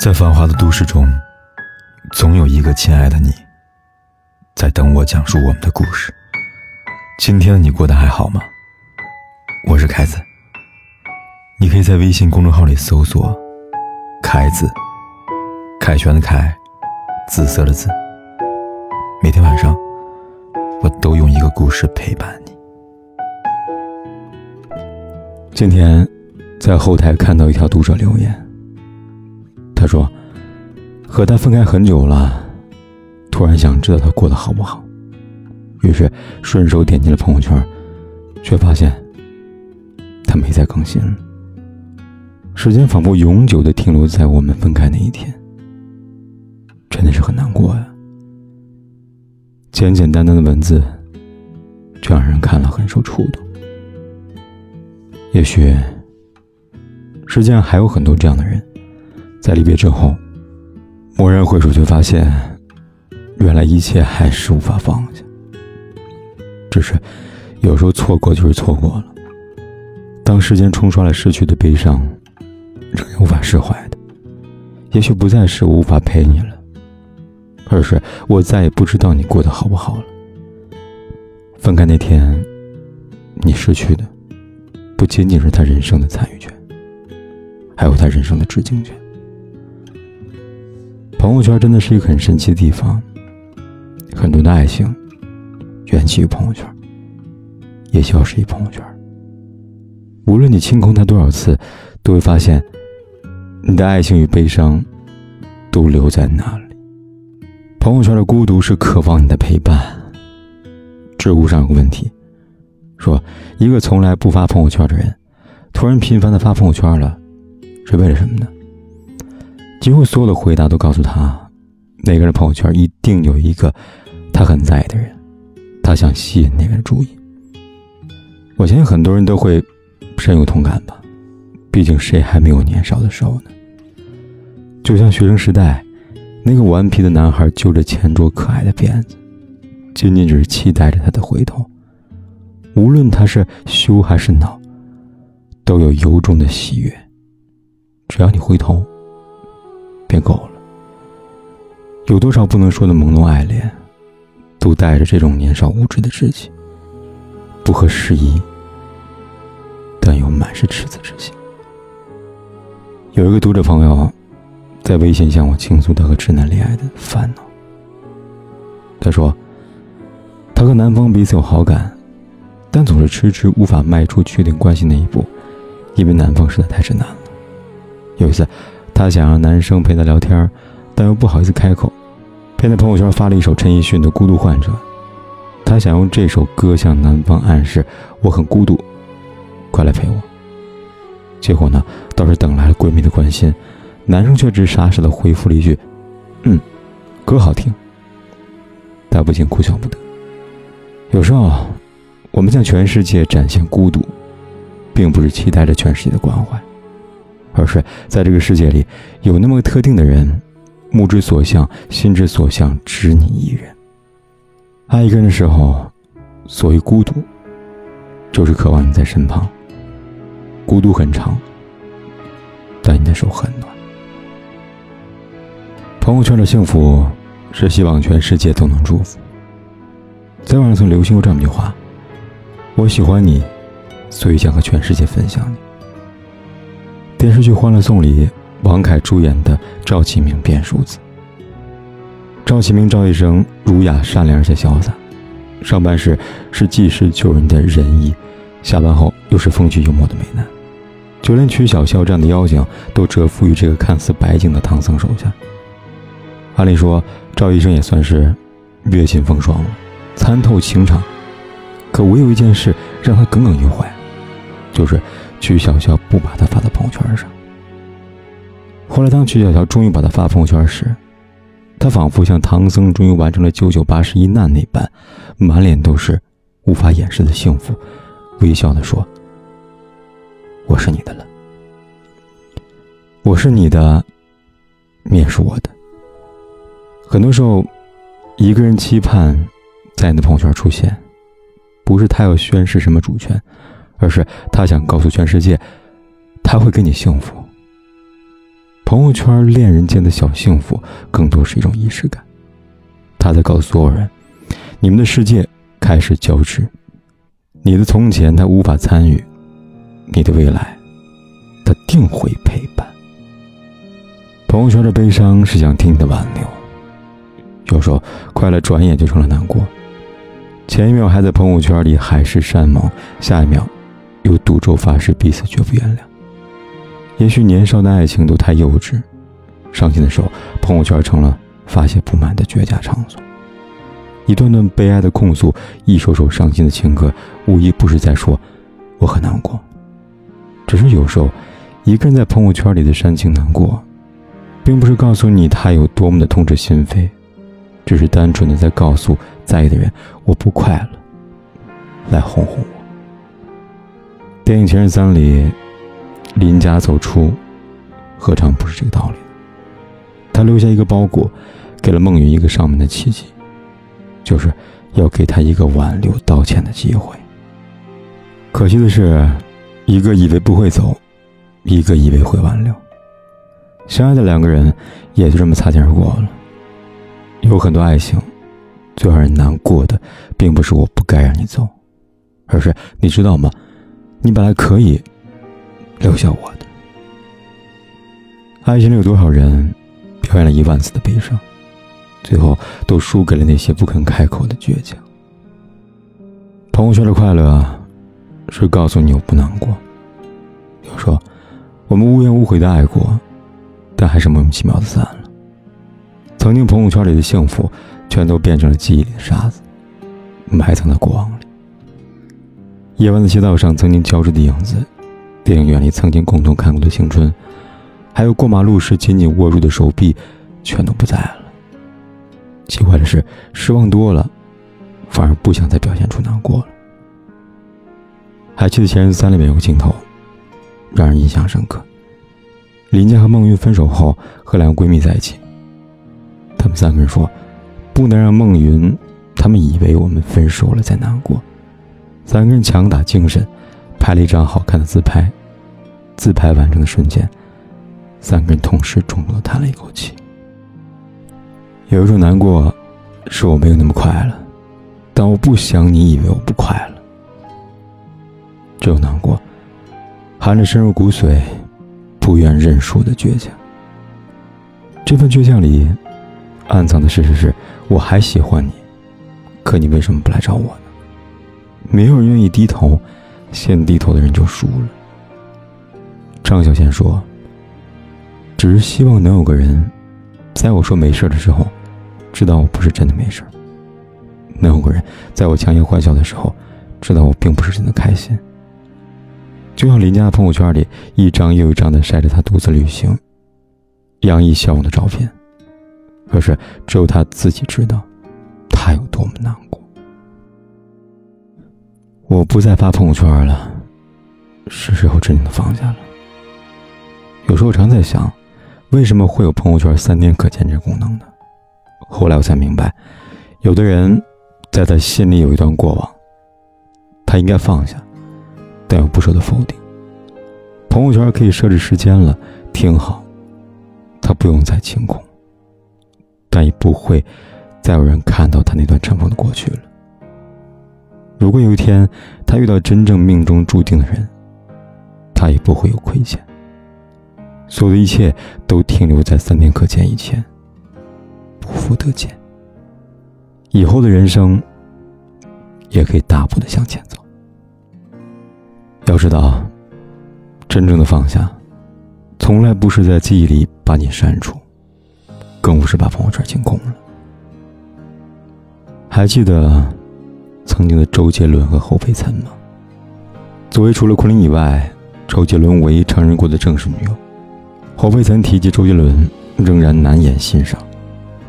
在繁华的都市中，总有一个亲爱的你，在等我讲述我们的故事。今天的你过得还好吗？我是凯子，你可以在微信公众号里搜索“凯子”，凯旋的凯，紫色的紫。每天晚上，我都用一个故事陪伴你。今天在后台看到一条读者留言。他说：“和他分开很久了，突然想知道他过得好不好，于是顺手点进了朋友圈，却发现他没再更新。时间仿佛永久的停留在我们分开那一天，真的是很难过呀。简简单单的文字，却让人看了很受触动。也许世界上还有很多这样的人。”在离别之后，蓦然回首，却发现，原来一切还是无法放下。只是，有时候错过就是错过了。当时间冲刷了失去的悲伤，仍然无法释怀的，也许不再是无法陪你了，而是我再也不知道你过得好不好了。分开那天，你失去的，不仅仅是他人生的参与权，还有他人生的致敬权。朋友圈真的是一个很神奇的地方，很多的爱情缘起于朋友圈，也消失于朋友圈。无论你清空它多少次，都会发现，你的爱情与悲伤都留在那里。朋友圈的孤独是渴望你的陪伴。知乎上有个问题，说一个从来不发朋友圈的人，突然频繁的发朋友圈了，是为了什么呢？几乎所有的回答都告诉他，那个人朋友圈一定有一个他很在意的人，他想吸引那个人注意。我相信很多人都会深有同感吧，毕竟谁还没有年少的时候呢？就像学生时代，那个顽皮的男孩揪着前桌可爱的辫子，仅仅只是期待着他的回头，无论他是羞还是恼，都有由衷的喜悦。只要你回头。够了。有多少不能说的朦胧爱恋，都带着这种年少无知的稚气，不合时宜，但又满是赤子之心。有一个读者朋友，在微信向我倾诉他和直男恋爱的烦恼。他说，他和男方彼此有好感，但总是迟迟无法迈出确定关系那一步，因为男方实在太直男了。有一次。她想让男生陪她聊天，但又不好意思开口，便在朋友圈发了一首陈奕迅的《孤独患者》。他想用这首歌向男方暗示我很孤独，快来陪我。结果呢，倒是等来了闺蜜的关心，男生却只傻傻的回复了一句：“嗯，歌好听。”他不禁哭笑不得。有时候，我们向全世界展现孤独，并不是期待着全世界的关怀。而是在这个世界里，有那么个特定的人，目之所向，心之所向，只你一人。爱一个人的时候，所谓孤独，就是渴望你在身旁。孤独很长，但你的手很暖。朋友圈的幸福，是希望全世界都能祝福。在网上曾流行过这么一句话：“我喜欢你，所以想和全世界分享你。”电视剧《欢乐颂》里，王凯主演的赵启明变数字。赵启明赵医生儒雅善良而且潇洒，上班时是济世救人的仁义，下班后又是风趣幽默的美男，就连曲筱绡这样的妖精都折服于这个看似白净的唐僧手下。按理说，赵医生也算是阅尽风霜了，参透情场，可唯有一件事让他耿耿于怀，就是。曲筱绡不把他发到朋友圈上。后来，当曲筱绡终于把他发朋友圈时，他仿佛像唐僧终于完成了九九八十一难那般，满脸都是无法掩饰的幸福，微笑的说：“我是你的了，我是你的，你也是我的。”很多时候，一个人期盼在你的朋友圈出现，不是他要宣示什么主权。而是他想告诉全世界，他会给你幸福。朋友圈恋人间的小幸福，更多是一种仪式感。他在告诉所有人：你们的世界开始交织，你的从前他无法参与，你的未来他定会陪伴。朋友圈的悲伤是想听你的挽留，有时候快乐转眼就成了难过。前一秒还在朋友圈里海誓山盟，下一秒又赌咒发誓彼此绝不原谅。也许年少的爱情都太幼稚，伤心的时候，朋友圈成了发泄不满的绝佳场所。一段段悲哀的控诉，一首首伤心的情歌，无一不是在说我很难过。只是有时候，一个人在朋友圈里的煽情难过，并不是告诉你他有多么的痛彻心扉。只是单纯的在告诉在意的人，我不快乐，来哄哄我。电影《前任三》里，林家走出，何尝不是这个道理？他留下一个包裹，给了孟云一个上门的契机，就是要给他一个挽留、道歉的机会。可惜的是，一个以为不会走，一个以为会挽留，相爱的两个人也就这么擦肩而过了。有很多爱情，最让人难过的，并不是我不该让你走，而是你知道吗？你本来可以留下我的。爱情里有多少人表演了一万次的悲伤，最后都输给了那些不肯开口的倔强。朋友圈的快乐，是告诉你我不难过。比如说，我们无怨无悔的爱过，但还是莫名其妙的散了。曾经朋友圈里的幸福，全都变成了记忆里的沙子，埋藏在过往。夜晚的街道上曾经交织的影子，电影院里曾经共同看过的青春，还有过马路时紧紧握住的手臂，全都不在了。奇怪的是，失望多了，反而不想再表现出难过了。还记得《前任三》里面有个镜头，让人印象深刻。林佳和孟云分手后，和两个闺蜜在一起。他们三个人说：“不能让孟云他们以为我们分手了再难过。”三个人强打精神，拍了一张好看的自拍。自拍完成的瞬间，三个人同时重重的叹了一口气。有一种难过，是我没有那么快乐，但我不想你以为我不快乐。这种难过，含着深入骨髓、不愿认输的倔强。这份倔强里。暗藏的事实是，我还喜欢你，可你为什么不来找我？没有人愿意低头，先低头的人就输了。张小娴说：“只是希望能有个人，在我说没事的时候，知道我不是真的没事能有个人，在我强颜欢笑的时候，知道我并不是真的开心。”就像林家的朋友圈里，一张又一张的晒着他独自旅行、洋溢笑容的照片。可是，只有他自己知道，他有多么难过。我不再发朋友圈了，是时候真正的放下了。有时候，常在想，为什么会有朋友圈三天可见这功能呢？后来我才明白，有的人，在他心里有一段过往，他应该放下，但又不舍得否定。朋友圈可以设置时间了，挺好，他不用再清空。但也不会再有人看到他那段尘封的过去了。如果有一天他遇到真正命中注定的人，他也不会有亏欠。所有的一切都停留在三天可见以前，不复得见。以后的人生也可以大步的向前走。要知道，真正的放下，从来不是在记忆里把你删除。更不是把朋友圈清空了。还记得曾经的周杰伦和侯佩岑吗？作为除了昆凌以外，周杰伦唯一承认过的正式女友，侯佩岑提及周杰伦，仍然难掩欣赏，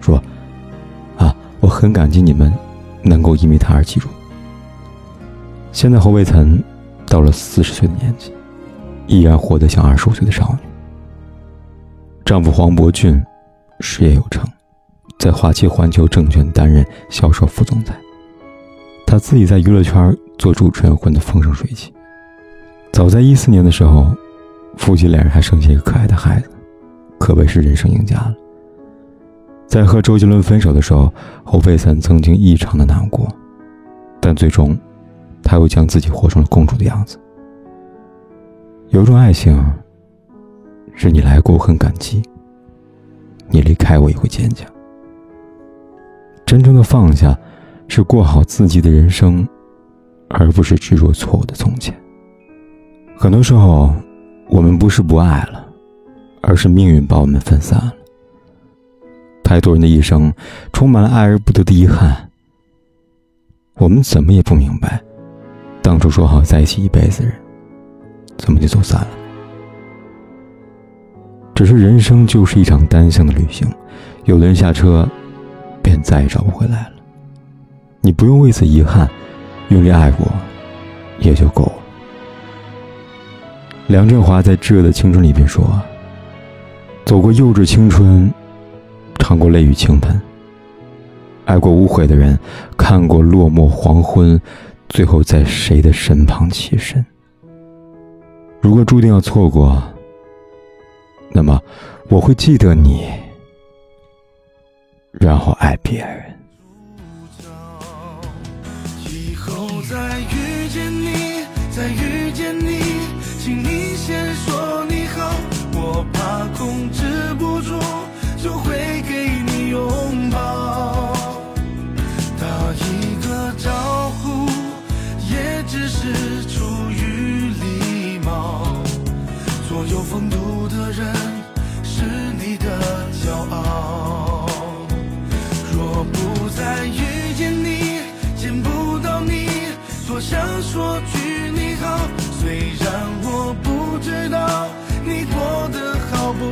说：“啊，我很感激你们能够因为他而记住。”现在侯佩岑到了四十岁的年纪，依然活得像二十五岁的少女。丈夫黄伯俊。事业有成，在华旗环球证券担任销售副总裁。他自己在娱乐圈做主持人混得风生水起。早在一四年的时候，夫妻两人还生下一个可爱的孩子，可谓是人生赢家了。在和周杰伦分手的时候，侯佩岑曾经异常的难过，但最终，他又将自己活成了公主的样子。有种爱情，是你来过我很感激，你离开我也会坚强。真正的放下，是过好自己的人生，而不是执着错误的从前。很多时候，我们不是不爱了，而是命运把我们分散了。太多人的一生充满了爱而不得的遗憾。我们怎么也不明白，当初说好在一起一辈子的人，怎么就走散了？只是人生就是一场单向的旅行，有的人下车，便再也找不回来了。你不用为此遗憾，用力爱过，也就够了。梁振华在《炙热的青春》里边说：“走过幼稚青春，尝过泪雨倾盆，爱过无悔的人，看过落寞黄昏，最后在谁的身旁栖身？如果注定要错过，那么我会记得你，然后爱别人。”后再遇见你，再遇见你，请你先说你好，我怕控制不住，就会给你拥抱。想说句你好。虽然我不知道你过得好不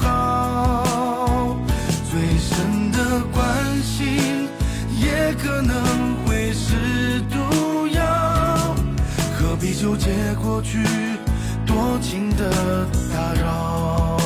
好，最深的关心也可能会是毒药。何必纠结过去，多情的打扰？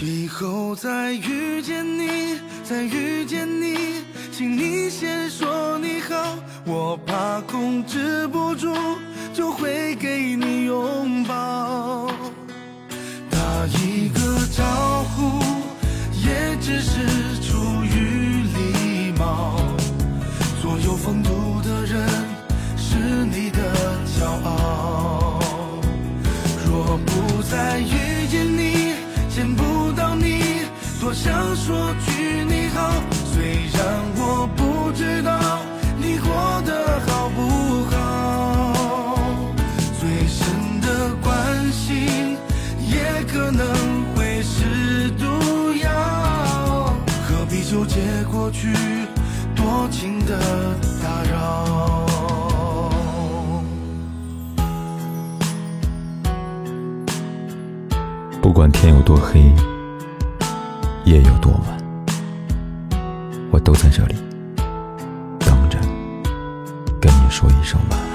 以后再遇见你，再遇见你，请你，我怕控制不住，就会给你拥抱。打一个招呼，也只是出于礼貌。所有风度的人，是你的骄傲。若不再遇见你，见不到你，多想说句你好。过去，多情的打扰？不管天有多黑，夜有多晚，我都在这里等着，跟你说一声晚安。